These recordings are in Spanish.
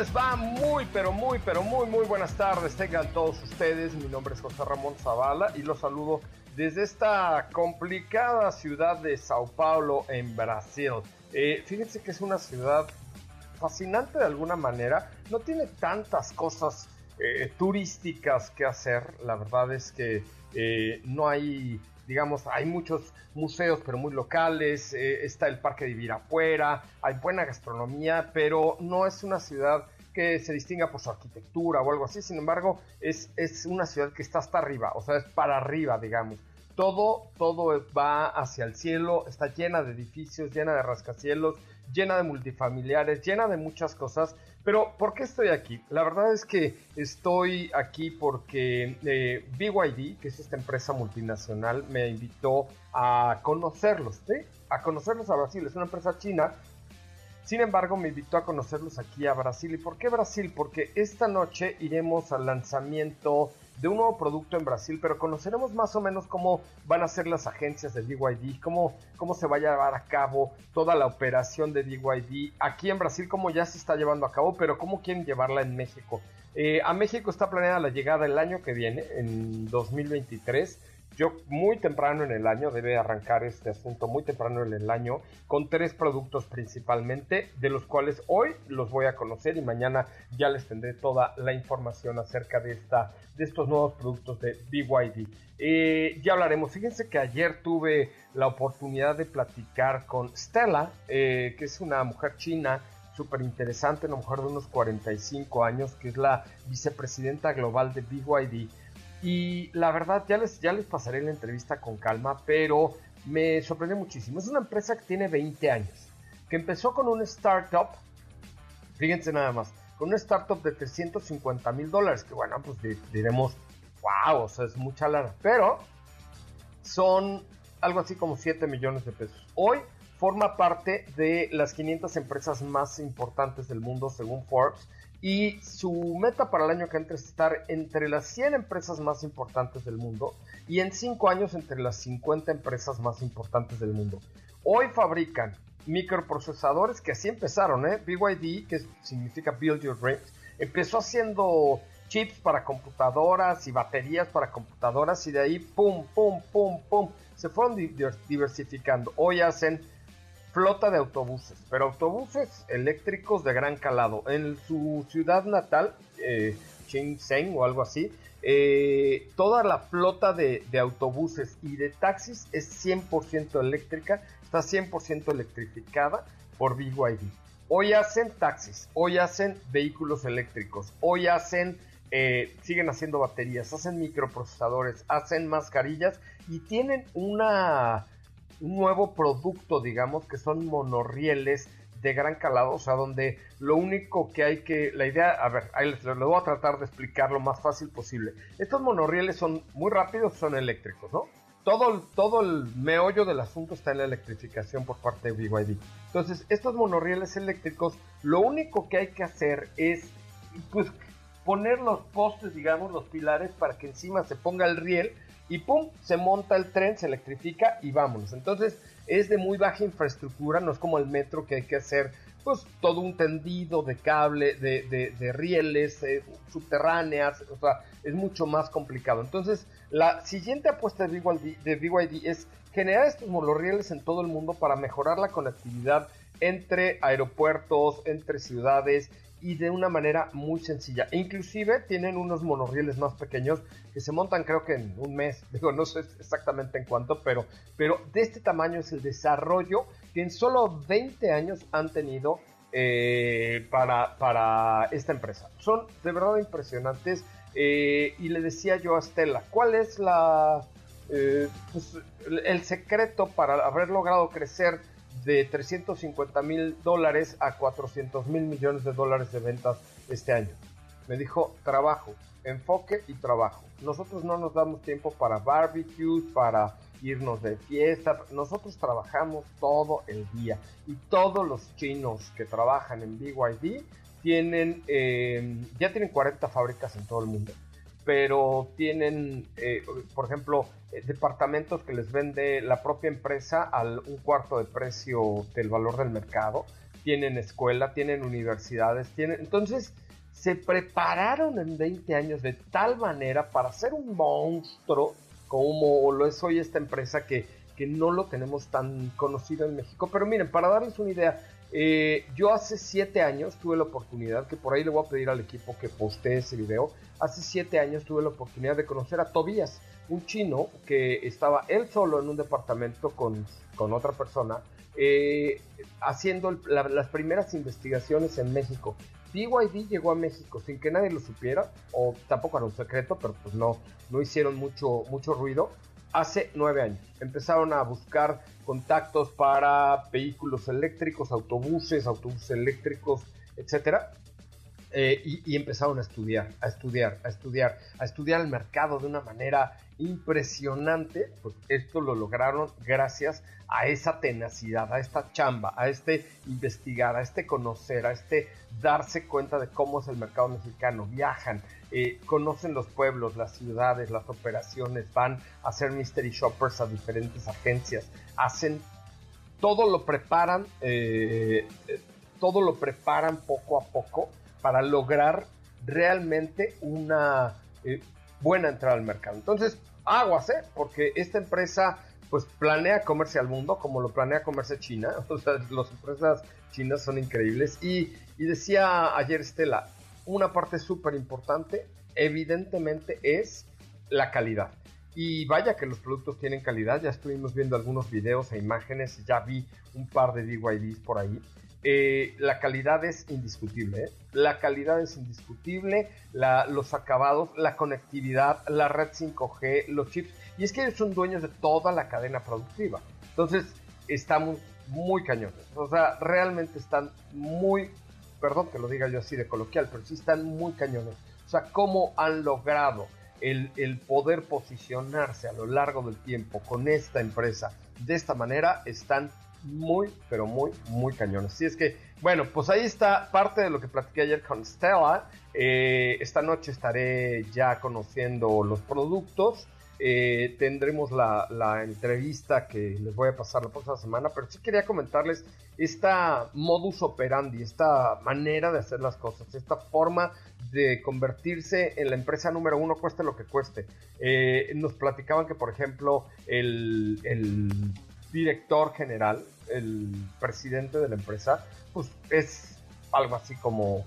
les va? Muy, pero muy, pero muy, muy buenas tardes. Tengan todos ustedes. Mi nombre es José Ramón Zavala y los saludo desde esta complicada ciudad de Sao Paulo, en Brasil. Eh, fíjense que es una ciudad fascinante de alguna manera. No tiene tantas cosas eh, turísticas que hacer. La verdad es que eh, no hay digamos, hay muchos museos, pero muy locales, eh, está el Parque de Ibirapuera, hay buena gastronomía, pero no es una ciudad que se distinga por su arquitectura o algo así, sin embargo, es, es una ciudad que está hasta arriba, o sea, es para arriba, digamos. Todo, todo va hacia el cielo, está llena de edificios, llena de rascacielos, llena de multifamiliares, llena de muchas cosas. Pero, ¿por qué estoy aquí? La verdad es que estoy aquí porque eh, BYD, que es esta empresa multinacional, me invitó a conocerlos, ¿sí? A conocerlos a Brasil. Es una empresa china. Sin embargo, me invitó a conocerlos aquí a Brasil. ¿Y por qué Brasil? Porque esta noche iremos al lanzamiento de un nuevo producto en Brasil, pero conoceremos más o menos cómo van a ser las agencias de BYD, cómo, cómo se va a llevar a cabo toda la operación de BYD aquí en Brasil, cómo ya se está llevando a cabo, pero cómo quieren llevarla en México. Eh, a México está planeada la llegada el año que viene, en 2023 yo muy temprano en el año, debe arrancar este asunto muy temprano en el año, con tres productos principalmente, de los cuales hoy los voy a conocer y mañana ya les tendré toda la información acerca de, esta, de estos nuevos productos de BYD. Eh, ya hablaremos, fíjense que ayer tuve la oportunidad de platicar con Stella, eh, que es una mujer china, súper interesante, una mujer de unos 45 años, que es la vicepresidenta global de BYD y la verdad, ya les, ya les pasaré la entrevista con calma, pero me sorprendió muchísimo. Es una empresa que tiene 20 años, que empezó con un startup, fíjense nada más, con un startup de 350 mil dólares, que bueno, pues diremos, wow, o sea, es mucha lana, pero son algo así como 7 millones de pesos. Hoy forma parte de las 500 empresas más importantes del mundo según Forbes y su meta para el año que entra es estar entre las 100 empresas más importantes del mundo y en 5 años entre las 50 empresas más importantes del mundo. Hoy fabrican microprocesadores que así empezaron, ¿eh? BYD, que significa Build Your Dreams, empezó haciendo chips para computadoras y baterías para computadoras y de ahí pum, pum, pum, pum, se fueron diversificando. Hoy hacen flota de autobuses, pero autobuses eléctricos de gran calado. En su ciudad natal, eh, o algo así, eh, toda la flota de, autobuses y de taxis es 100% eléctrica, está 100% electrificada por BYD. Hoy hacen taxis, hoy hacen vehículos eléctricos, hoy hacen, eh, siguen haciendo baterías, hacen microprocesadores, hacen mascarillas y tienen una un nuevo producto, digamos, que son monorrieles de gran calado, o sea, donde lo único que hay que, la idea, a ver, ahí les, voy a tratar de explicar lo más fácil posible. Estos monorrieles son muy rápidos, son eléctricos, ¿no? Todo, todo el meollo del asunto está en la electrificación por parte de BYD. Entonces, estos monorrieles eléctricos, lo único que hay que hacer es, pues, poner los postes, digamos, los pilares para que encima se ponga el riel y pum, se monta el tren, se electrifica y vámonos. Entonces es de muy baja infraestructura, no es como el metro que hay que hacer pues todo un tendido de cable, de, rieles eh, subterráneas, o sea, es mucho más complicado. Entonces, la siguiente apuesta de de BYD es generar estos monorrieles en todo el mundo para mejorar la conectividad entre aeropuertos, entre ciudades y de una manera muy sencilla. Inclusive tienen unos monorrieles más pequeños que se montan creo que en un mes, digo no sé exactamente en cuánto, pero, pero de este tamaño es el desarrollo que en solo 20 años han tenido eh, para, para esta empresa. Son de verdad impresionantes eh, y le decía yo a Stella, ¿cuál es la... Eh, pues, el secreto para haber logrado crecer de 350 mil dólares a 400 mil millones de dólares de ventas este año. Me dijo, trabajo, enfoque y trabajo. Nosotros no nos damos tiempo para barbecues, para irnos de fiesta. Nosotros trabajamos todo el día. Y todos los chinos que trabajan en BYD tienen, eh, ya tienen 40 fábricas en todo el mundo. Pero tienen, eh, por ejemplo, eh, departamentos que les vende la propia empresa al un cuarto de precio del valor del mercado. Tienen escuela, tienen universidades, tienen... Entonces, se prepararon en 20 años de tal manera para ser un monstruo como lo es hoy esta empresa que, que no lo tenemos tan conocido en México. Pero miren, para darles una idea, eh, yo hace 7 años tuve la oportunidad, que por ahí le voy a pedir al equipo que postee ese video, hace 7 años tuve la oportunidad de conocer a Tobías, un chino que estaba él solo en un departamento con, con otra persona, eh, haciendo las primeras investigaciones en México. BYD llegó a México sin que nadie lo supiera, o tampoco era un secreto, pero pues no, no hicieron mucho, mucho ruido. Hace nueve años empezaron a buscar contactos para vehículos eléctricos, autobuses, autobuses eléctricos, etcétera. Eh, y, empezaron a estudiar, a estudiar, a estudiar, a estudiar el mercado de una manera impresionante. Pues esto lo lograron gracias a esa tenacidad, a esta chamba, a este investigar, a este conocer, a este darse cuenta de cómo es el mercado mexicano. Viajan, eh, conocen los pueblos, las ciudades, las operaciones, van a hacer mystery shoppers a diferentes agencias, hacen todo lo preparan, eh, todo lo preparan poco a poco para lograr realmente una eh, buena entrada al mercado. Entonces, aguas, ¿eh? Porque esta empresa pues planea comerse al mundo como lo planea comerse China. O sea, las empresas chinas son increíbles. Y, y decía ayer Estela, una parte súper importante evidentemente es la calidad. Y vaya que los productos tienen calidad, ya estuvimos viendo algunos videos e imágenes, ya vi un par de DYDs por ahí. Eh, la calidad es indiscutible. ¿eh? La calidad es indiscutible, los acabados, la conectividad, la red 5G, los chips. Y es que ellos son dueños de toda la cadena productiva. Entonces, estamos muy cañones. O sea, realmente están muy, perdón que lo diga yo así de coloquial, pero sí están muy cañones. O sea, cómo han logrado el poder posicionarse a lo largo del tiempo con esta empresa de esta manera, están muy, pero muy, muy cañones. Así es que, bueno, pues ahí está parte de lo que platiqué ayer con Stella. Eh, esta noche estaré ya conociendo los productos. Eh, tendremos la, la, entrevista que les voy a pasar la próxima semana, pero sí quería comentarles esta modus operandi, esta manera de hacer las cosas, esta forma de convertirse en la empresa número uno, cueste lo que cueste. Eh, nos platicaban que, por ejemplo, el director general, el presidente de la empresa, pues es algo así como,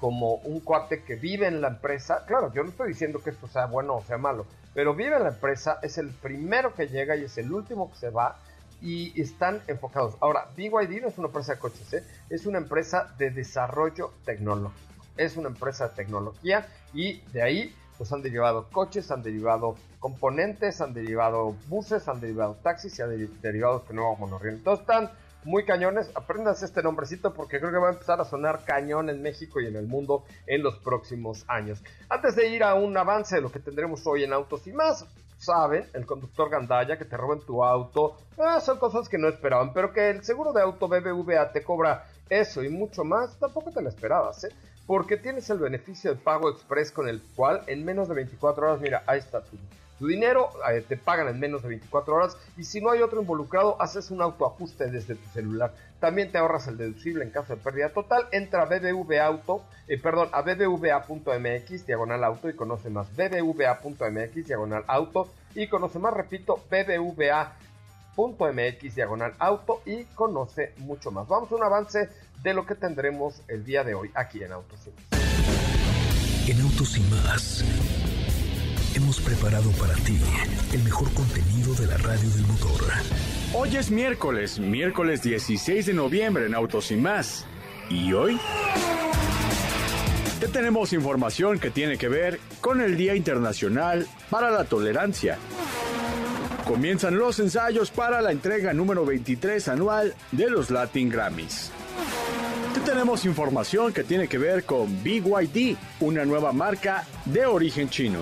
como un cuate que vive en la empresa. Claro, yo no estoy diciendo que esto sea bueno o sea malo, pero vive en la empresa, es el primero que llega y es el último que se va y están enfocados. Ahora, BYD no es una empresa de coches, ¿eh? es una empresa de desarrollo tecnológico. Es una empresa de tecnología y de ahí pues han derivado coches, han derivado componentes, han derivado buses, han derivado taxis y han derivado que nuevo monorriel. Entonces están muy cañones. Aprendas este nombrecito porque creo que va a empezar a sonar cañón en México y en el mundo en los próximos años. Antes de ir a un avance de lo que tendremos hoy en Autos y más, saben, el conductor Gandaya, que te roben tu auto, ah, son cosas que no esperaban, pero que el seguro de auto BBVA te cobra eso y mucho más, tampoco te lo esperabas, ¿eh? Porque tienes el beneficio de pago express con el cual en menos de 24 horas, mira, ahí está tu, dinero, eh, te pagan en menos de 24 horas y si no hay otro involucrado, haces un autoajuste desde tu celular. También te ahorras el deducible en caso de pérdida total. Entra a BBVA Auto, eh, perdón, a bbva.mx diagonal auto y conoce más. bbva.mx diagonal auto y conoce más, repito, bbva.mx diagonal auto y conoce mucho más. Vamos a un avance de lo que tendremos el día de hoy aquí en Autos y Más. En Autos y Más hemos preparado para ti el mejor contenido de la radio del motor. Hoy es miércoles, miércoles 16 de noviembre en Autos y más. ¿Y hoy? Te tenemos información que tiene que ver con el Día Internacional para la Tolerancia. Comienzan los ensayos para la entrega número 23 anual de los Latin Grammys. Te tenemos información que tiene que ver con BYD, una nueva marca de origen chino.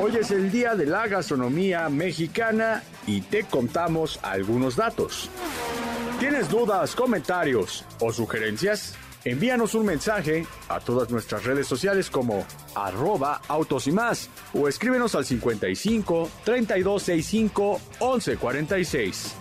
Hoy es el día de la gastronomía mexicana y te contamos algunos datos. ¿Tienes dudas, comentarios o sugerencias? Envíanos un mensaje a todas nuestras redes sociales como arroba autos y más o escríbenos al 55 3265 1146.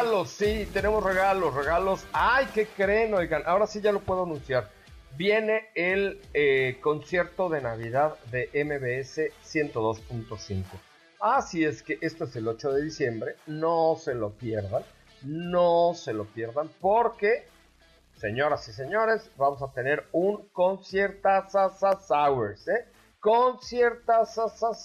Regalos, sí, tenemos regalos, regalos. Ay, ¿qué creen? Oigan, ahora sí ya lo puedo anunciar. Viene el eh, concierto de Navidad de MBS 102.5. Así es que esto es el 8 de diciembre, no se lo pierdan, no se lo pierdan porque, señoras y señores, vamos a tener un conciertas hours, ¿eh? Conciertas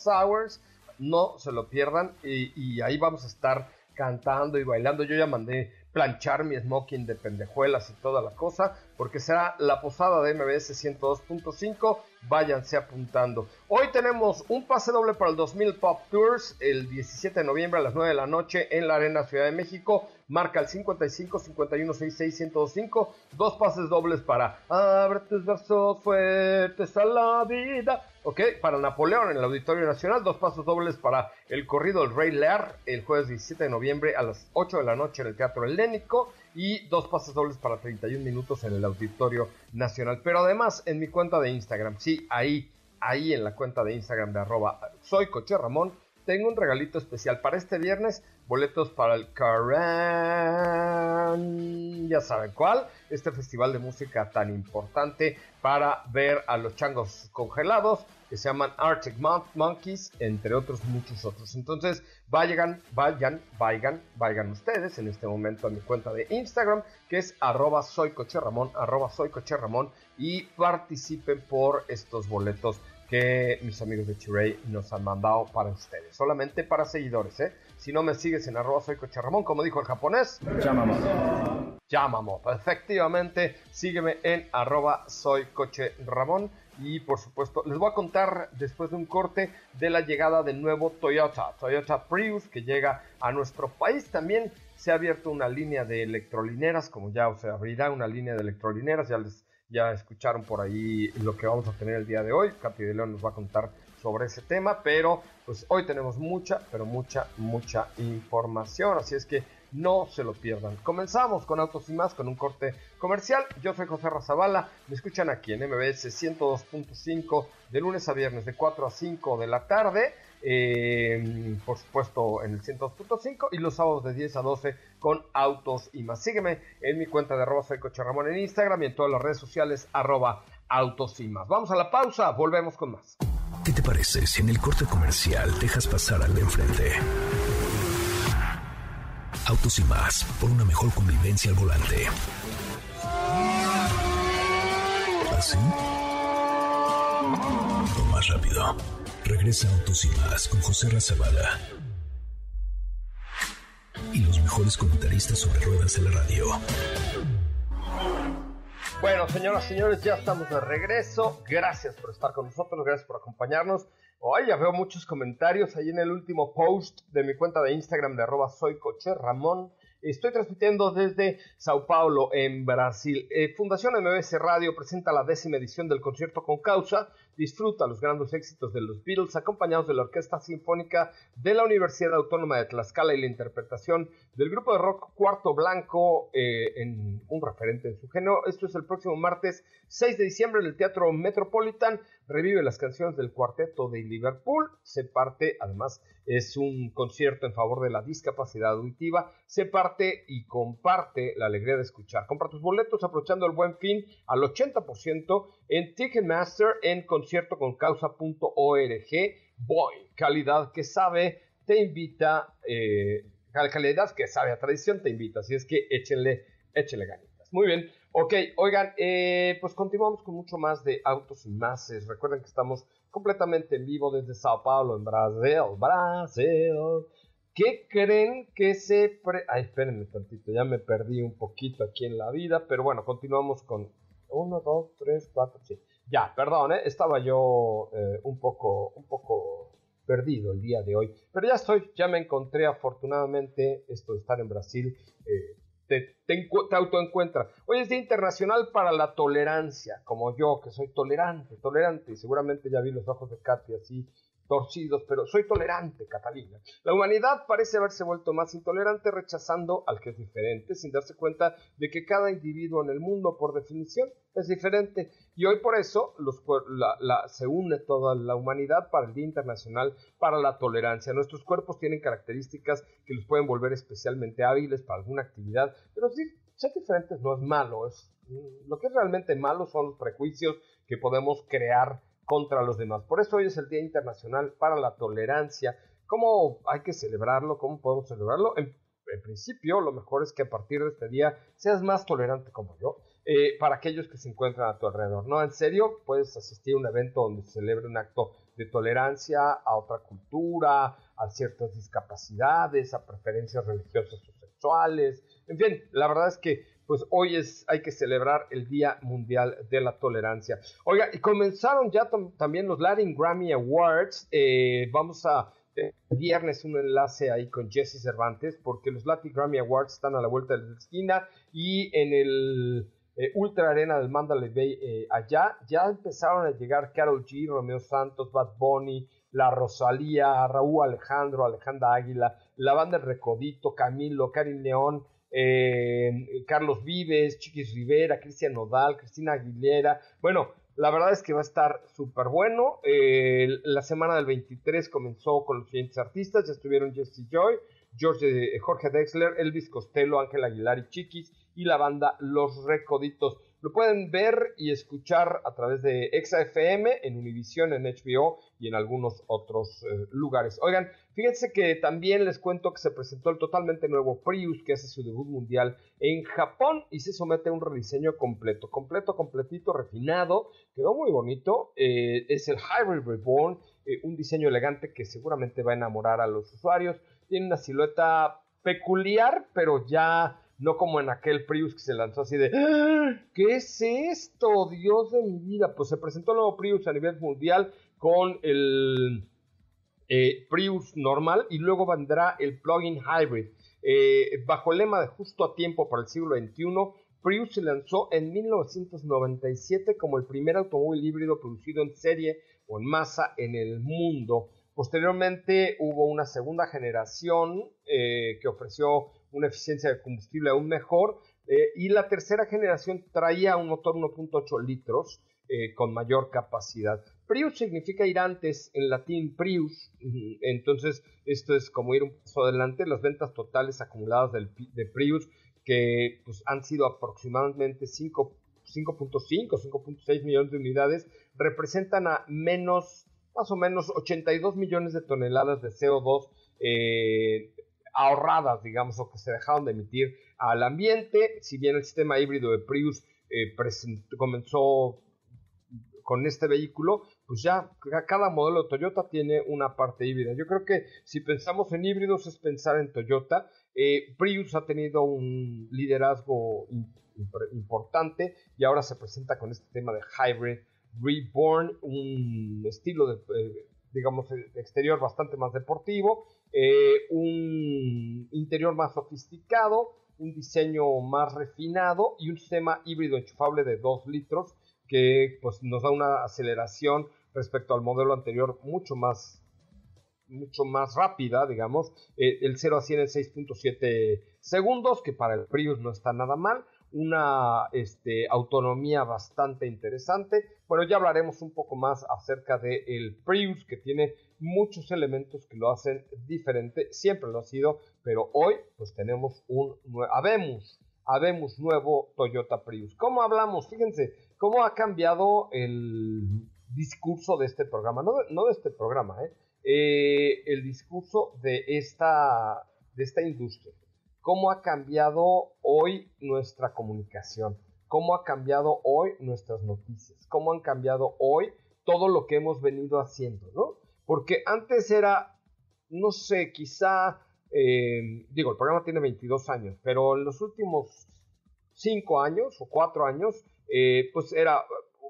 hours, no se lo pierdan y ahí vamos a estar cantando y bailando. Yo ya mandé planchar mi smoking de pendejuelas y toda la cosa, porque será la posada de MBS 102.5. Váyanse apuntando. Hoy tenemos un pase doble para el 2000 Pop Tours el 17 de noviembre a las 9 de la noche en la Arena Ciudad de México. Marca el 55 51 66 105. Dos pases dobles para Abre tus brazos fuertes a la vida. Ok, para Napoleón en el Auditorio Nacional. Dos pasos dobles para el corrido El Rey Lear el jueves 17 de noviembre a las 8 de la noche en el Teatro Helénico. Y dos pases dobles para 31 minutos en el Auditorio Nacional. Pero además en mi cuenta de Instagram, sí, ahí, ahí en la cuenta de Instagram de arroba soy Coche Ramón tengo un regalito especial para este viernes. Boletos para el Karan, ya saben cuál, este festival de música tan importante para ver a los changos congelados que se llaman Arctic Monkeys, entre otros muchos otros. Entonces, vayan, vayan, vayan, vayan ustedes en este momento a mi cuenta de Instagram, que es arroba soycocherramón, arroba soycocherramón, y participen por estos boletos que mis amigos de Chiray nos han mandado para ustedes. Solamente para seguidores, ¿eh? Si no me sigues en arroba soy Coche Ramón, como dijo el japonés. Llámame. Llámame. Efectivamente, sígueme en arroba soy Coche Ramón. Y por supuesto, les voy a contar después de un corte de la llegada del nuevo Toyota, Toyota Prius, que llega a nuestro país. También se ha abierto una línea de electrolineras, como ya se abrirá una línea de electrolineras, ya les ya escucharon por ahí lo que vamos a tener el día de hoy. Capi de León nos va a contar sobre ese tema, pero pues hoy tenemos mucha, pero mucha, mucha información, así es que no se lo pierdan. Comenzamos con Autos y Más, con un corte comercial. Yo soy José Razabala, me escuchan aquí en MBS 102.5 de lunes a viernes de 4 a 5 de la tarde. Eh, por supuesto en el 102.5 y los sábados de 10 a 12 con autos y más. Sígueme en mi cuenta de arroba soy Coche Ramón en Instagram y en todas las redes sociales arroba autos y más. Vamos a la pausa, volvemos con más. ¿Qué te parece si en el corte comercial dejas pasar al de enfrente? Autos y más, por una mejor convivencia al volante. ¿Así? O más rápido. Regresa Autos y más con José Razabala. Y los mejores comentaristas sobre ruedas de la radio. Bueno, señoras y señores, ya estamos de regreso. Gracias por estar con nosotros, gracias por acompañarnos. Hoy ya veo muchos comentarios ahí en el último post de mi cuenta de Instagram de arroba soy coche Ramón. Estoy transmitiendo desde Sao Paulo, en Brasil. Eh, Fundación MBS Radio presenta la décima edición del concierto con causa. Disfruta los grandes éxitos de los Beatles acompañados de la Orquesta Sinfónica de la Universidad Autónoma de Tlaxcala y la interpretación del grupo de rock Cuarto Blanco eh, en un referente en su género. Esto es el próximo martes 6 de diciembre en el Teatro Metropolitan. Revive las canciones del cuarteto de Liverpool. Se parte, además, es un concierto en favor de la discapacidad auditiva. Se parte y comparte la alegría de escuchar. Compra tus boletos aprovechando el buen fin al 80% en Ticketmaster en conciertoconcausa.org. Boy, calidad que sabe, te invita, eh, calidad que sabe a tradición te invita. Así es que échenle, échenle ganitas. Muy bien. Ok, oigan, eh, pues continuamos con mucho más de autos y más. Recuerden que estamos completamente en vivo desde Sao Paulo, en Brasil. Brasil. ¿Qué creen que se... Ay, espérenme tantito, ya me perdí un poquito aquí en la vida, pero bueno, continuamos con... Uno, dos, tres, cuatro, sí. Ya, perdón, ¿eh? estaba yo eh, un poco, un poco perdido el día de hoy. Pero ya estoy, ya me encontré afortunadamente esto de estar en Brasil. Eh, te, te, autoencuentra. Hoy es Día Internacional para la Tolerancia, como yo, que soy tolerante, tolerante, y seguramente ya vi los ojos de Katy así torcidos, pero soy tolerante, Catalina. La humanidad parece haberse vuelto más intolerante rechazando al que es diferente, sin darse cuenta de que cada individuo en el mundo, por definición, es diferente. Y hoy por eso los, la, se une toda la humanidad para el Día Internacional para la Tolerancia. Nuestros cuerpos tienen características que los pueden volver especialmente hábiles para alguna actividad, pero ser diferentes no es malo. Mm, lo que es realmente malo son los prejuicios que podemos crear contra los demás. Por eso hoy es el Día Internacional para la Tolerancia. ¿Cómo hay que celebrarlo? ¿Cómo podemos celebrarlo? En, principio, lo mejor es que a partir de este día seas más tolerante como yo. Eh, para aquellos que se encuentran a tu alrededor. No, en serio, puedes asistir a un evento donde se celebre un acto de tolerancia a otra cultura, a ciertas discapacidades, a preferencias religiosas o sexuales. En fin, la verdad es que pues hoy es, hay que celebrar el Día Mundial de la Tolerancia. Oiga, y comenzaron ya también los Latin Grammy Awards. Eh, vamos a eh, viernes un enlace ahí con Jesse Cervantes, porque los Latin Grammy Awards están a la vuelta de la esquina y en el eh, Ultra Arena del Mandalay Bay allá ya empezaron a llegar Carol G, Romeo Santos, Bad Bunny, La Rosalía, Raúl Alejandro, Alejandra Águila, la banda Recodito, Camilo, Karin León, eh, Carlos Vives, Chiquis Rivera, Cristian Nodal, Cristina Aguilera. Bueno, la verdad es que va a estar súper bueno. Eh, la semana del 23 comenzó con los siguientes artistas. Ya estuvieron Jesse Joy, George, eh, Jorge Dexler, Elvis Costello, Ángel Aguilar y Chiquis y la banda Los Recoditos. Lo pueden ver y escuchar a través de ExaFM, en Univision, en HBO y en algunos otros eh, lugares. Oigan, fíjense que también les cuento que se presentó el totalmente nuevo Prius, que hace su debut mundial en Japón y se somete a un rediseño completo, completo, completito, refinado, quedó muy bonito. Eh, es el Hybrid Reborn, eh, un diseño elegante que seguramente va a enamorar a los usuarios. Tiene una silueta peculiar, pero ya no como en aquel Prius que se lanzó así de ¡Ah! ¿qué es esto? Dios de mi vida. Pues se presentó el nuevo Prius a nivel mundial con el eh, Prius normal y luego vendrá el plug-in hybrid. Eh, bajo el lema de justo a tiempo para el siglo XXI, Prius se lanzó en 1997 como el primer automóvil híbrido producido en serie o en masa en el mundo. Posteriormente hubo una segunda generación eh, que ofreció una eficiencia de combustible aún mejor. Eh, y la tercera generación traía un motor 1.8 litros eh, con mayor capacidad. Prius significa ir antes en latín Prius, entonces esto es como ir un paso adelante. Las ventas totales acumuladas del, de Prius, que pues, han sido aproximadamente 5.5, 5.6 millones de unidades, representan a menos, más o menos 82 millones de toneladas de CO2 eh, ahorradas, digamos, o que se dejaron de emitir al ambiente. Si bien el sistema híbrido de Prius eh, comenzó con este vehículo, pues ya cada modelo de Toyota tiene una parte híbrida. Yo creo que si pensamos en híbridos es pensar en Toyota. Eh, Prius ha tenido un liderazgo importante y ahora se presenta con este tema de Hybrid Reborn, un estilo de, eh, digamos, exterior bastante más deportivo eh, un interior más sofisticado, un diseño más refinado y un sistema híbrido enchufable de 2 litros que pues, nos da una aceleración respecto al modelo anterior mucho más mucho más rápida, digamos, eh, el 0 a 100 en 6.7 segundos, que para el Prius no está nada mal, una este, autonomía bastante interesante. Bueno, ya hablaremos un poco más acerca del el Prius, que tiene muchos elementos que lo hacen diferente, siempre lo ha sido, pero hoy pues tenemos un habemos, habemos nuevo Toyota Prius. ¿Cómo hablamos? Fíjense, cómo ha cambiado el discurso de este programa, no de, este programa, ¿eh? Eh, el discurso de esta, de esta industria cómo ha cambiado hoy nuestra comunicación, cómo ha cambiado hoy nuestras noticias, cómo han cambiado hoy todo lo que hemos venido haciendo, ¿no? Porque antes era, no sé, quizá, eh, digo, el programa tiene 22 años, pero en los últimos 5 años o 4 años, eh, pues era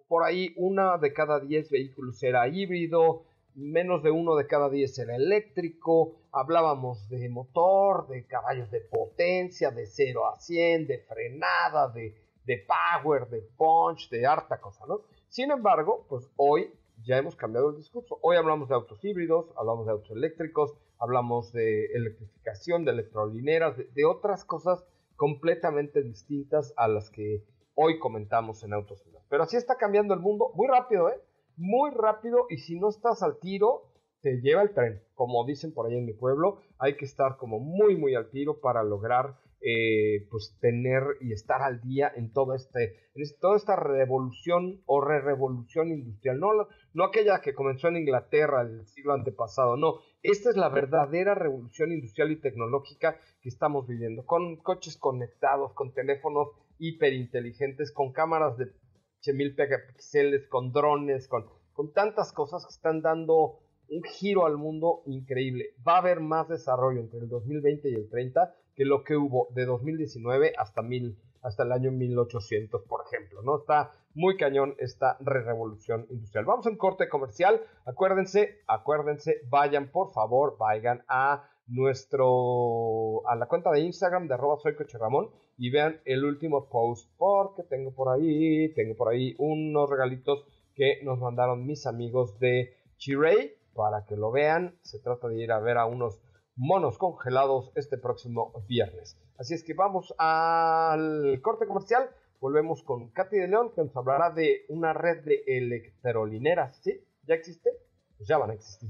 por ahí una de cada 10 vehículos era híbrido, menos de uno de cada diez era eléctrico, hablábamos de motor, de caballos de potencia, de 0 a 100, de frenada, de, de power, de punch, de harta cosa, ¿no? Sin embargo, pues hoy ya hemos cambiado el discurso. Hoy hablamos de autos híbridos, hablamos de autos eléctricos, hablamos de electrificación, de electrolineras, de, otras cosas completamente distintas a las que hoy comentamos en autos. Pero así está cambiando el mundo muy rápido, ¿eh? Muy rápido y si no estás al tiro, te lleva el tren. Como dicen por ahí en mi pueblo, hay que estar como muy, muy al tiro para lograr eh, pues tener y estar al día en todo este, en toda esta revolución o re-revolución industrial, no, no aquella que comenzó en Inglaterra el siglo antepasado, no, esta es la verdadera revolución industrial y tecnológica que estamos viviendo, con coches conectados, con teléfonos hiperinteligentes, con cámaras de mil megapíxeles, con drones, con, con tantas cosas que están dando un giro al mundo increíble. Va a haber más desarrollo entre el 2020 y el 30 que lo que hubo de 2019 hasta, mil, hasta el año 1800, por ejemplo, ¿no? Está muy cañón esta revolución industrial. Vamos a un corte comercial. Acuérdense, acuérdense, vayan por favor, vayan a nuestro a la cuenta de Instagram de arroba soy coche Ramón y vean el último post porque tengo por ahí, tengo por ahí unos regalitos que nos mandaron mis amigos de Chirey para que lo vean. Se trata de ir a ver a unos monos congelados este próximo viernes. Así es que vamos al corte comercial. Volvemos con Katy de León que nos hablará de una red de electrolineras. ¿Sí? ¿Ya existe? Pues ya van a existir.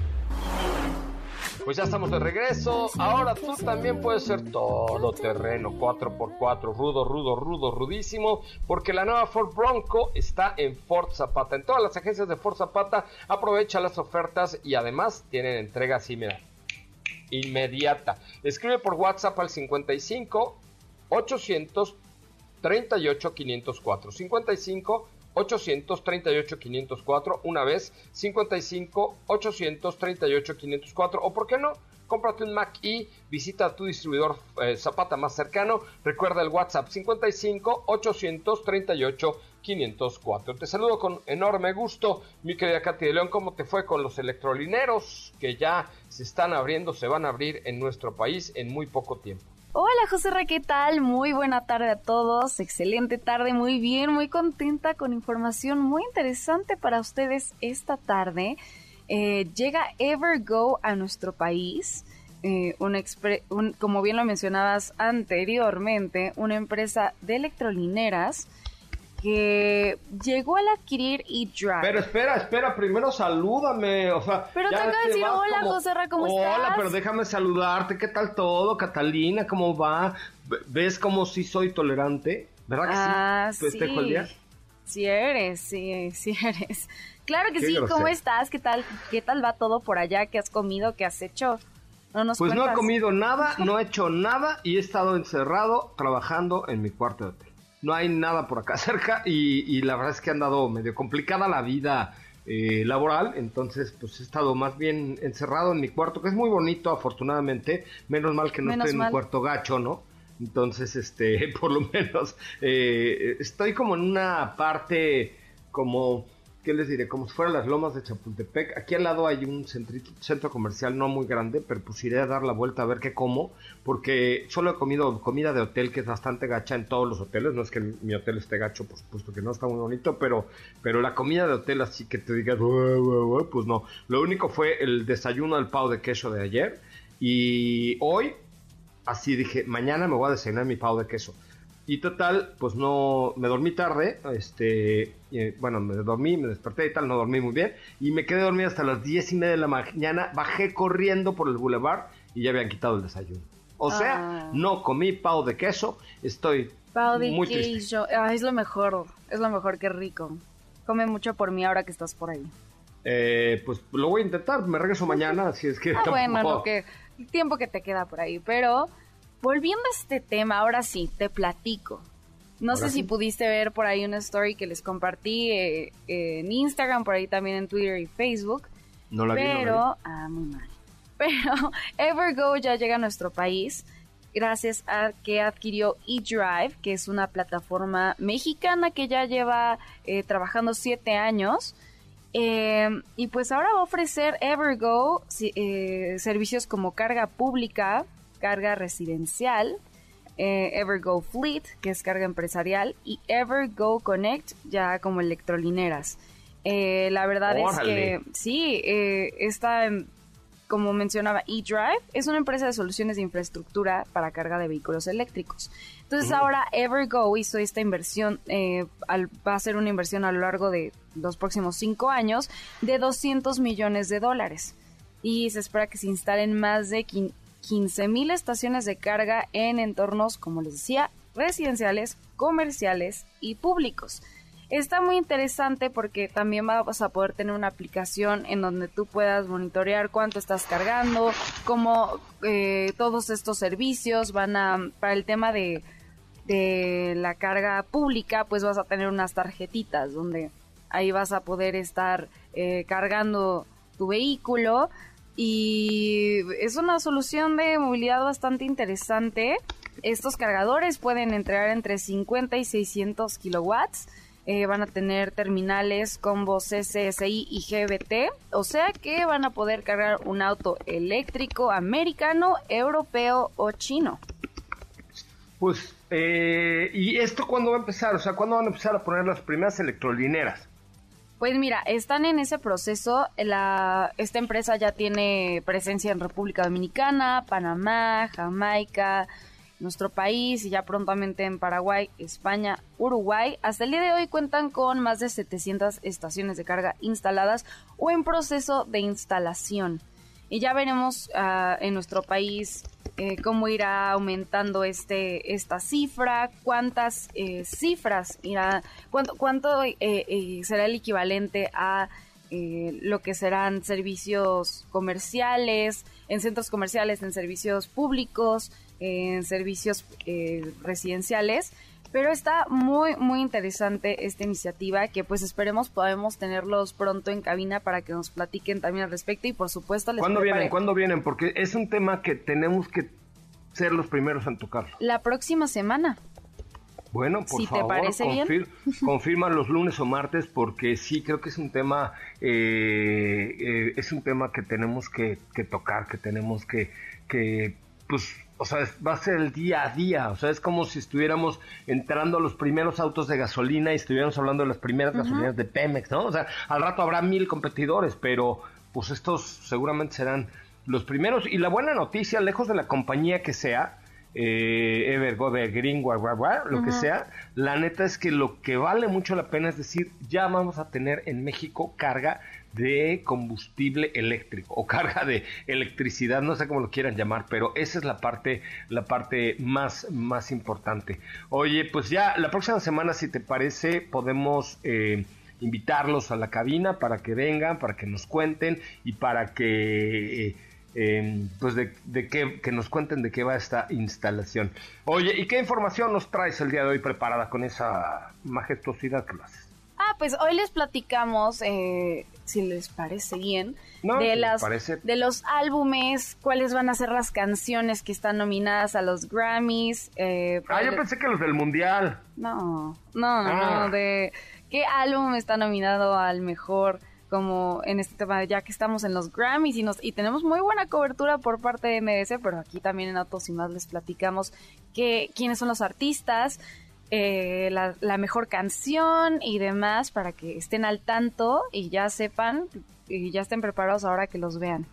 Pues ya estamos de regreso. Ahora tú también puedes ser todo terreno, 4x4, rudo, rudo, rudo, rudísimo, porque la nueva Ford Bronco está en Ford Zapata. En todas las agencias de Ford Zapata aprovecha las ofertas y además tienen entrega así, inmediata. Escribe por WhatsApp al 55 838 504 55 838 504 una vez 55 838 504 o por qué no cómprate un Mac y visita tu distribuidor eh, Zapata más cercano. Recuerda el WhatsApp 55 838 504 te saludo con enorme gusto mi querida Katy de León. Cómo te fue con los electrolineros que ya se están abriendo se van a abrir en nuestro país en muy poco tiempo Hola José Ra, ¿qué tal? Muy buena tarde a todos, excelente tarde, muy bien, muy contenta con información muy interesante para ustedes esta tarde. Eh, llega Evergo a nuestro país, eh, un, como bien lo mencionabas anteriormente, una empresa de electrolineras que llegó al adquirir eDrive. Pero espera, espera, primero salúdame, o sea... Pero te acabo de decir, hola José Ra, ¿cómo estás? Hola, pero déjame saludarte, ¿qué tal todo? Catalina, ¿cómo va? ¿Ves cómo sí soy tolerante? ¿Verdad que ah, sí? ¿Festejo el día? Sí eres, sí, sí eres. Claro que sí, ¿cómo estás? ¿Qué tal? ¿Qué tal va todo por allá? ¿Qué has comido? ¿Qué has hecho? No nos pues no he comido nada, no he hecho nada y he estado encerrado trabajando en mi cuarto de hotel no hay nada por acá cerca y, la verdad es que ha andado medio complicada la vida eh, laboral, entonces pues he estado más bien encerrado en mi cuarto, que es muy bonito afortunadamente, menos mal que no estoy en un cuarto gacho, ¿no? Entonces, este, por lo menos eh, estoy como en una parte como ¿qué les diré? Como si fueran las lomas de Chapultepec. Aquí al lado hay un centro comercial no muy grande, pero pues iré a dar la vuelta a ver qué como, porque solo he comido comida de hotel que es bastante gacha en todos los hoteles. No es que mi hotel esté gacho, por supuesto que no está muy bonito, pero, pero la comida de hotel así que te digas, pues no. Lo único fue el desayuno al pavo de queso de ayer y hoy, así dije, mañana me voy a desayunar mi pavo de queso. Y total, pues no, me dormí tarde, este, bueno, me dormí, me desperté y tal, no dormí muy bien, y me quedé dormido hasta las diez y media de la mañana, bajé corriendo por el boulevard y ya habían quitado el desayuno. O sea, ah. no comí pavo de queso, estoy pavo de muy queso. Ah, es lo mejor, es lo mejor, qué rico. Come mucho por mí ahora que estás por ahí. Eh, pues lo voy a intentar, me regreso mañana, así es que... Ah, bueno, lo que, el tiempo que te queda por ahí, pero volviendo a este tema, ahora sí, te platico. No sé si pudiste ver por ahí una story que les compartí eh, en Instagram, por ahí también en Twitter y Facebook. No la vi. Pero, ah, muy mal. Pero Evergo ya llega a nuestro país gracias a que adquirió eDrive, que es una plataforma mexicana que ya lleva eh, trabajando siete años. Eh, y pues ahora va a ofrecer Evergo servicios como carga pública, carga residencial, eh, Evergo Fleet, que es carga empresarial, y Evergo Connect, ya como electrolineras. Eh, la verdad es que sí, eh, está, como mencionaba, eDrive, es una empresa de soluciones de infraestructura para carga de vehículos eléctricos. Entonces ahora Evergo hizo esta inversión, va a ser una inversión a lo largo de los próximos cinco años de 200 millones de dólares. Y se espera que se instalen más de 15.000 estaciones de carga en entornos, como les decía, residenciales, comerciales y públicos. Está muy interesante porque también vas a poder tener una aplicación en donde tú puedas monitorear cuánto estás cargando, cómo eh, todos estos servicios van a, para el tema de, de la carga pública, pues vas a tener unas tarjetitas donde ahí vas a poder estar eh, cargando tu vehículo y es una solución de movilidad bastante interesante. Estos cargadores pueden entregar entre 50 y 600 kilowatts. Eh, van a tener terminales combos SSI y GBT, o sea que van a poder cargar un auto eléctrico americano, europeo o chino. Pues, eh, ¿y esto cuándo va a empezar? O sea, ¿cuándo van a empezar a poner las primeras electrolineras? Pues mira, están en ese proceso. La, esta empresa ya tiene presencia en República Dominicana, Panamá, Jamaica, nuestro país y ya prontamente en Paraguay, España, Uruguay. Hasta el día de hoy cuentan con más de 700 estaciones de carga instaladas o en proceso de instalación. Y ya veremos uh, en nuestro país eh, cómo irá aumentando este esta cifra, cuántas eh, cifras irá, cuánto, cuánto eh, será el equivalente a lo que serán servicios comerciales, en centros comerciales, en servicios públicos, en servicios residenciales. Pero está muy, muy interesante esta iniciativa que pues esperemos podemos tenerlos pronto en cabina para que nos platiquen también al respecto y por supuesto les ¿Cuándo vienen? ¿Cuándo vienen? Porque es un tema que tenemos que ser los primeros en tocarlo. La próxima semana. Bueno, por favor, te parece bien. confirma los lunes o martes porque sí creo que es un tema, eh, eh, es un tema que tenemos que, que tocar, que tenemos que, que pues o sea, va a ser el día a día, o sea, es como si estuviéramos entrando a los primeros autos de gasolina y estuviéramos hablando de las primeras gasolinas de Pemex, ¿no? O sea, al rato habrá mil competidores, pero pues estos seguramente serán los primeros. Y la buena noticia, lejos de la compañía que sea, eh, Evergo, Green, lo que sea, la neta es que lo que vale mucho la pena es decir, ya vamos a tener en México carga de combustible eléctrico o carga de electricidad, no sé cómo lo quieran llamar, pero esa es la parte, la parte más, más importante. Oye, pues ya la próxima semana, si te parece, podemos eh, invitarlos a la cabina para que vengan, para que nos cuenten y para que... Eh, em, pues de, qué, que nos cuenten de qué va esta instalación. Oye, ¿y qué información nos traes el día de hoy preparada con esa majestuosidad que lo haces? Ah, pues hoy les platicamos, eh, si les parece bien, de, las, de los álbumes, cuáles van a ser las canciones que están nominadas a los Grammys. Eh, ah, yo pensé que los del Mundial. No, no, no, ah. de qué álbum está nominado al mejor como en este tema, ya que estamos en los Grammys y, nos, y tenemos muy buena cobertura por parte de MS, pero aquí también en Autos y más les platicamos que, quiénes son los artistas, eh, la, mejor canción y demás para que estén al tanto y ya sepan y ya estén preparados ahora que los vean.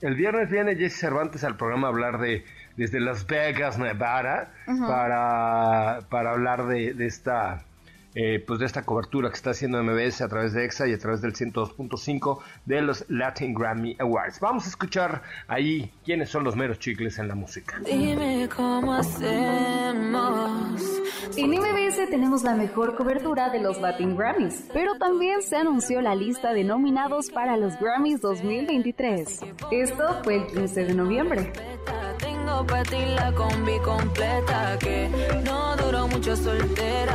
El viernes viene Jesse Cervantes al programa a hablar de desde Las Vegas, Nevada, para, para hablar de, de esta eh, pues de esta cobertura que está haciendo MBS a través de EXA y a través del 102.5 de los Latin Grammy Awards. Vamos a escuchar ahí quiénes son los meros chicles en la música. Dime cómo hacemos. En MBS tenemos la mejor cobertura de los Latin Grammys, pero también se anunció la lista de nominados para los Grammys 2023. Esto fue el 15 de noviembre. La combi completa que no duró mucho soltera.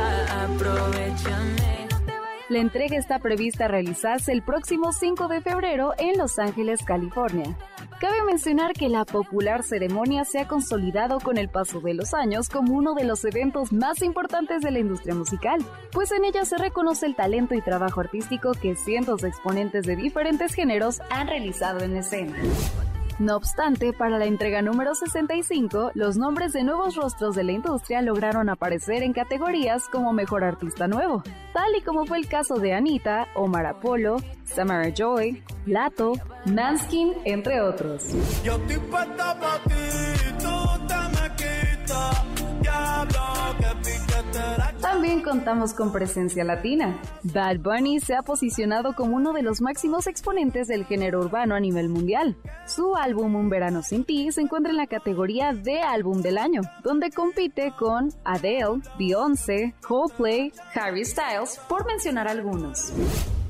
La entrega está prevista realizarse el próximo 5 de febrero en Los Ángeles, California. Cabe mencionar que la popular ceremonia se ha consolidado con el paso de los años como uno de los eventos más importantes de la industria musical, pues en ella se reconoce el talento y trabajo artístico que cientos de exponentes de diferentes géneros han realizado en escena. No obstante, para la entrega número 65, los nombres de nuevos rostros de la industria lograron aparecer en categorías como Mejor Artista Nuevo, tal y como fue el caso de Anita, Omar Apollo, Samara Joy, Lato, Manskin, entre otros. También contamos con presencia latina. Bad Bunny se ha posicionado como uno de los máximos exponentes del género urbano a nivel mundial. Su álbum Un Verano Sin Ti se encuentra en la categoría de Álbum del Año, donde compite con Adele, Beyoncé, Coldplay, Harry Styles, por mencionar algunos.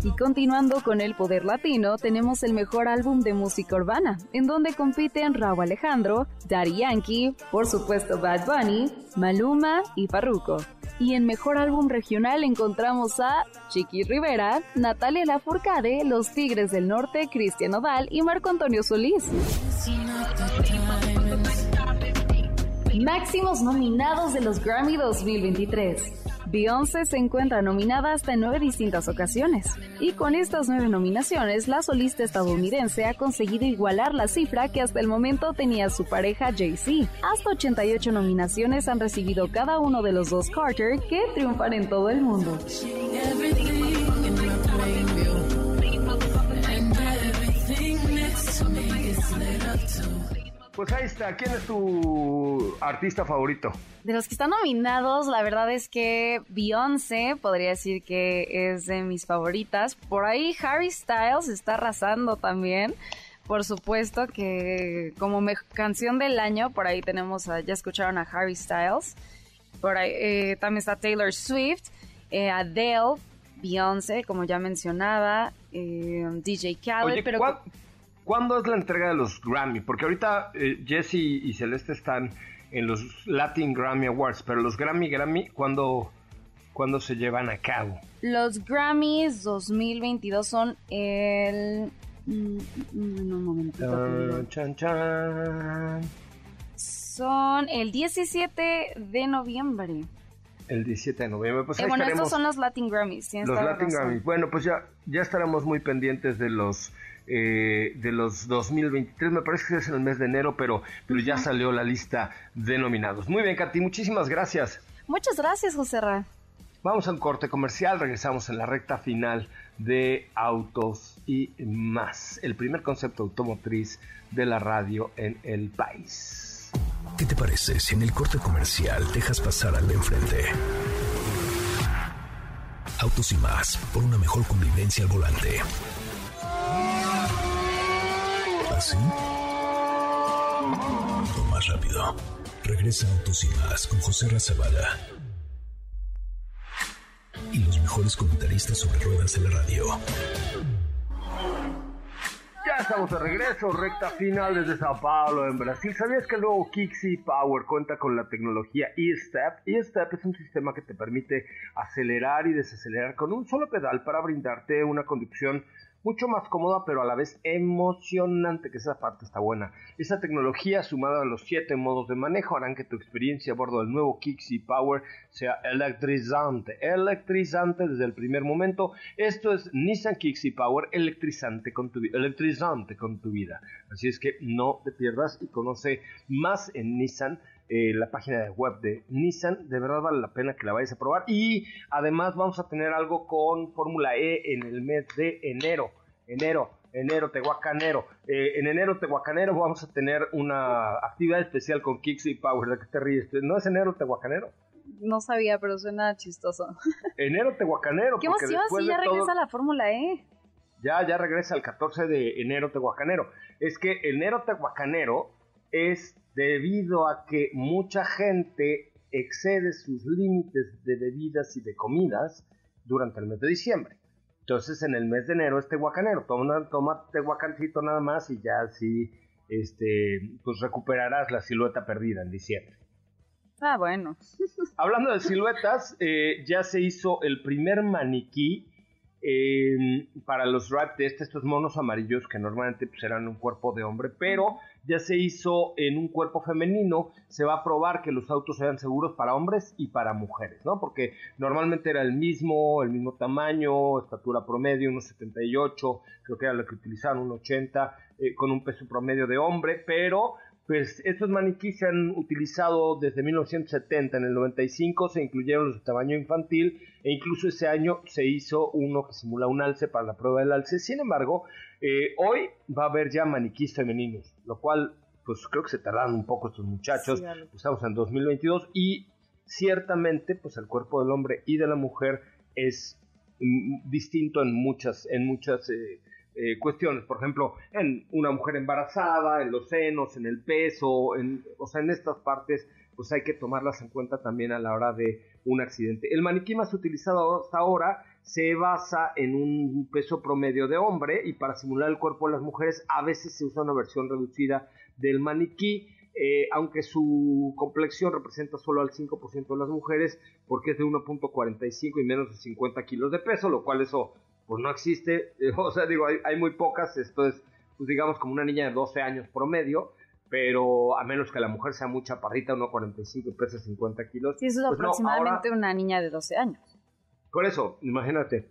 Y continuando con el poder latino, tenemos el mejor álbum de música urbana, en donde compiten Raúl Alejandro, Daddy Yankee, por supuesto Bad Bunny, Maluma y Farruko. Y en mejor álbum regional encontramos a Chiqui Rivera, Natalia Lafourcade, Los Tigres del Norte, Cristian Odal y Marco Antonio Solís. Máximos nominados de los Grammy 2023. Beyoncé se encuentra nominada hasta en nueve distintas ocasiones. Y con estas nueve nominaciones, la solista estadounidense ha conseguido igualar la cifra que hasta el momento tenía su pareja Jay-Z. Hasta 88 nominaciones han recibido cada uno de los dos Carter que triunfan en todo el mundo. Pues ahí está. ¿Quién es tu artista favorito? De los que están nominados, la verdad es que Beyoncé podría decir que es de mis favoritas. Por ahí Harry Styles está arrasando también. Por supuesto que como canción del año, por ahí tenemos, a, ya escucharon a Harry Styles. Por ahí eh, también está Taylor Swift, eh, Adele, Beyoncé, como ya mencionaba, eh, DJ Khaled. pero ¿Cuándo es la entrega de los Grammy? Porque ahorita eh, Jesse y Celeste están en los Latin Grammy Awards, pero los Grammy Grammy, ¿cuándo, ¿cuándo se llevan a cabo? Los Grammys 2022 son el... Mm, mm, un momentito. Chan, chan. Son el 17 de noviembre. El 17 de noviembre. Pues eh, bueno, estos son los Latin Grammys. Los Latin Grammys. Bueno, pues ya, ya estaremos muy pendientes de los eh, de los 2023, me parece que es en el mes de enero, pero, pero ya salió la lista de nominados. Muy bien, Katy, muchísimas gracias. Muchas gracias, José Ra. Vamos a un corte comercial, regresamos en la recta final de Autos y más, el primer concepto automotriz de la radio en el país. ¿Qué te parece si en el corte comercial dejas pasar al de enfrente? Autos y más, por una mejor convivencia al volante. ¿Así? O más rápido. Regresa Autos y Más con José Razabala. Y los mejores comentaristas sobre ruedas de la radio. Ya estamos de regreso, recta final desde Sao Paulo, en Brasil. ¿Sabías que el nuevo Kixi Power cuenta con la tecnología E-Step? E-Step es un sistema que te permite acelerar y desacelerar con un solo pedal para brindarte una conducción mucho más cómoda, pero a la vez emocionante, que esa parte está buena. Esa tecnología, sumada a los siete modos de manejo, harán que tu experiencia a bordo del nuevo Kixi Power sea electrizante, electrizante desde el primer momento. Esto es Nissan Kixi Power, electrizante con tu, electrizante con tu vida. Así es que no te pierdas y conoce más en Nissan. Eh, la página de web de Nissan. De verdad vale la pena que la vayas a probar. Y además vamos a tener algo con Fórmula E en el mes de enero. Enero, enero, Tehuacanero. Eh, en enero, Tehuacanero, vamos a tener una actividad especial con Kicks y Power. ¿De que te ríes? ¿No es enero, Tehuacanero? No sabía, pero suena chistoso. Enero, Tehuacanero. ¿Qué emoción si ya regresa la Fórmula E? Ya, ya regresa el 14 de enero, Tehuacanero. Es que enero, Tehuacanero es debido a que mucha gente excede sus límites de bebidas y de comidas durante el mes de diciembre. Entonces en el mes de enero este guacanero, toma, toma guacancito nada más y ya así este, pues recuperarás la silueta perdida en diciembre. Ah, bueno. Hablando de siluetas, eh, ya se hizo el primer maniquí eh, para los rap test, estos monos amarillos que normalmente pues, eran un cuerpo de hombre, pero ya se hizo en un cuerpo femenino, se va a probar que los autos sean seguros para hombres y para mujeres, ¿no? Porque normalmente era el mismo, el mismo tamaño, estatura promedio, unos 78, creo que era lo que utilizaban, un 80, eh, con un peso promedio de hombre, pero pues estos maniquíes se han utilizado desde 1970, en el 95 se incluyeron los de tamaño infantil e incluso ese año se hizo uno que simula un alce para la prueba del alce. Sin embargo, eh, hoy va a haber ya maniquíes femeninos, lo cual pues creo que se tardaron un poco estos muchachos. Estamos en 2022 y ciertamente pues el cuerpo del hombre y de la mujer es mm, distinto en muchas en muchas eh, eh, cuestiones, por ejemplo, en una mujer embarazada, en los senos, en el peso, en, o sea, en estas partes, pues hay que tomarlas en cuenta también a la hora de un accidente. El maniquí más utilizado hasta ahora se basa en un peso promedio de hombre y para simular el cuerpo de las mujeres a veces se usa una versión reducida del maniquí. Eh, aunque su complexión representa solo al 5% de las mujeres, porque es de 1.45 y menos de 50 kilos de peso, lo cual eso pues no existe, o sea, digo, hay, muy pocas, esto es, pues digamos, como una niña de 12 años promedio, pero a menos que la mujer sea muy chaparrita, 1,45 y pese 50 kilos. Sí, eso es pues aproximadamente una niña de 12 años. Por eso, imagínate,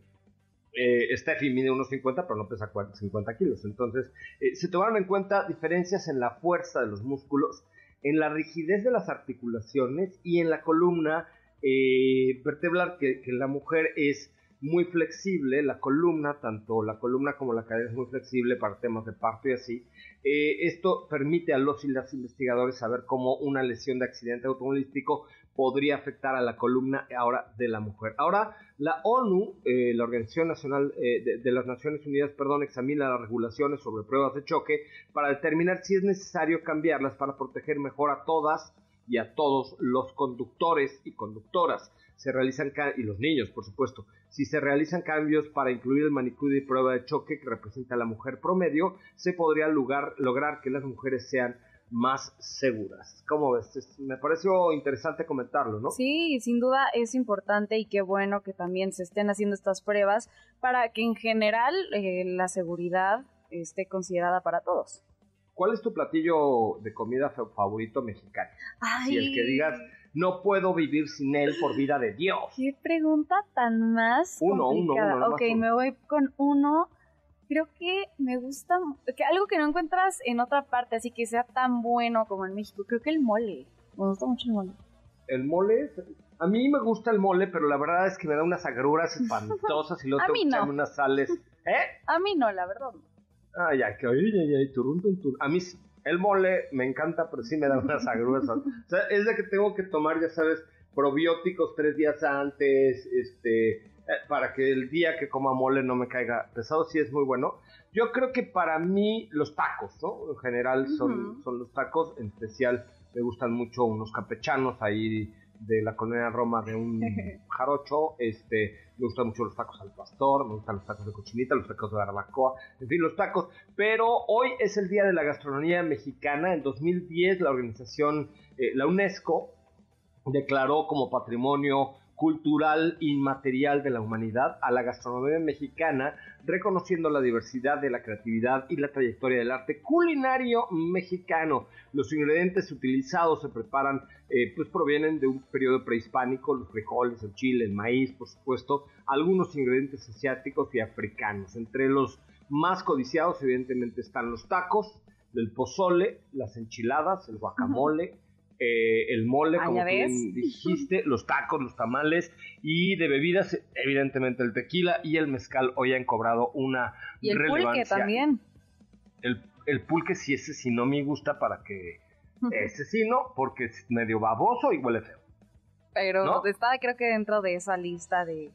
eh, Steffi mide unos 50, pero no pesa 50 kilos. Entonces, eh, se tomaron en cuenta diferencias en la fuerza de los músculos, en la rigidez de las articulaciones y en la columna eh, vertebral, que, que la mujer es muy flexible, la columna, tanto la columna como la cadera es muy flexible para temas de parto y así. Eh, esto permite a los y las investigadores saber cómo una lesión de accidente automovilístico podría afectar a la columna ahora de la mujer. Ahora, la ONU, eh, la Organización Nacional eh, de, las Naciones Unidas, perdón, examina las regulaciones sobre pruebas de choque para determinar si es necesario cambiarlas para proteger mejor a todas y a todos los conductores y conductoras. Se realizan y los niños, por supuesto. Si se realizan cambios para incluir el manicure y prueba de choque que representa a la mujer promedio, se podría lograr que las mujeres sean más seguras. ¿Cómo ves? Me pareció interesante comentarlo, ¿no? Sí, sin duda es importante y qué bueno que también se estén haciendo estas pruebas para que en general eh, la seguridad esté considerada para todos. ¿Cuál es tu platillo de comida favorito mexicano? Si el que digas, no puedo vivir sin él por vida de Dios. Qué pregunta tan más uno, complicada. Uno, uno, ok, me voy con uno. Creo que me gusta, que algo que no encuentras en otra parte, así que sea tan bueno como en México. Creo que el mole. Me gusta mucho el mole. El mole, a mí me gusta el mole, pero la verdad es que me da unas agruras espantosas y luego tengo que unas sales. ¿Eh? A mí no, la verdad no. Ya, que oye, ya, ya, turun, turun. A mí el mole me encanta, pero sí me da unas agruras. o sea, es de que tengo que tomar, ya sabes, probióticos tres días antes, este, eh, para que el día que coma mole no me caiga pesado, sí es muy bueno. Yo creo que para mí los tacos, ¿no? En general son, son los tacos, en especial me gustan mucho unos campechanos ahí de la colonia Roma de un jarocho, este, me gustan mucho los tacos al pastor, me gustan los tacos de cochinita, los tacos de barbacoa, en fin, los tacos. Pero hoy es el Día de la Gastronomía Mexicana. En 2010 la organización, eh, la UNESCO, declaró como patrimonio cultural inmaterial de la humanidad a la gastronomía mexicana, reconociendo la diversidad de la creatividad y la trayectoria del arte culinario mexicano. Los ingredientes utilizados se preparan, eh, pues provienen de un periodo prehispánico, los frijoles, el chile, el maíz, por supuesto, algunos ingredientes asiáticos y africanos. Entre los más codiciados, evidentemente, están los tacos, el pozole, las enchiladas, el guacamole, eh, el mole, ah, como dijiste, los tacos, los tamales y de bebidas, evidentemente el tequila y el mezcal hoy han cobrado una y el pulque también. El, el, pulque sí, ese sí no me gusta para que... ese sí no, porque es medio baboso y huele feo. Pero está creo que dentro de esa lista de...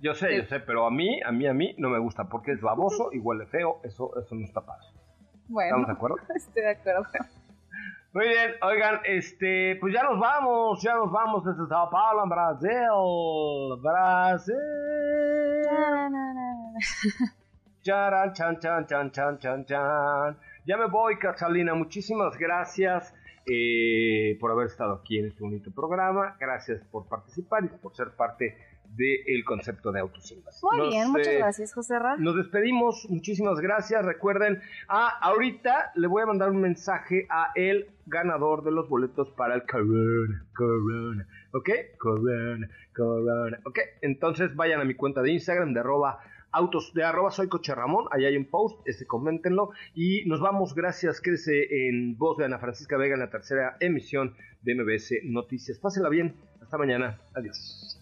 Yo sé, yo sé, pero a mí, a mí, a mí no me gusta porque es baboso y huele feo, eso, eso no está padre. Bueno, ¿Estamos de acuerdo? Estoy de acuerdo. Muy bien, oigan, este, pues ya nos vamos, ya nos vamos desde Sao Paulo, en Brasil. Brasil. Chan, chan, chan, chan, chan, chan. Ya me voy, Catalina. Muchísimas gracias eh, por haber estado aquí en este bonito programa. Gracias por participar y por ser parte del concepto de autos Muy bien, muchas eh, gracias, José Ra. Nos despedimos, muchísimas gracias. Recuerden, ah, ahorita le voy a mandar un mensaje a el ganador de los boletos para el Corona, Corona, ¿ok? Corona, Corona, ¿ok? Entonces vayan a mi cuenta de Instagram de arroba autos de arroba soy coche Ramón, ahí hay un post, ese coméntenlo y nos vamos, gracias, quédese en voz de Ana Francisca Vega en la tercera emisión de MBS Noticias. Pásela bien, hasta mañana, adiós.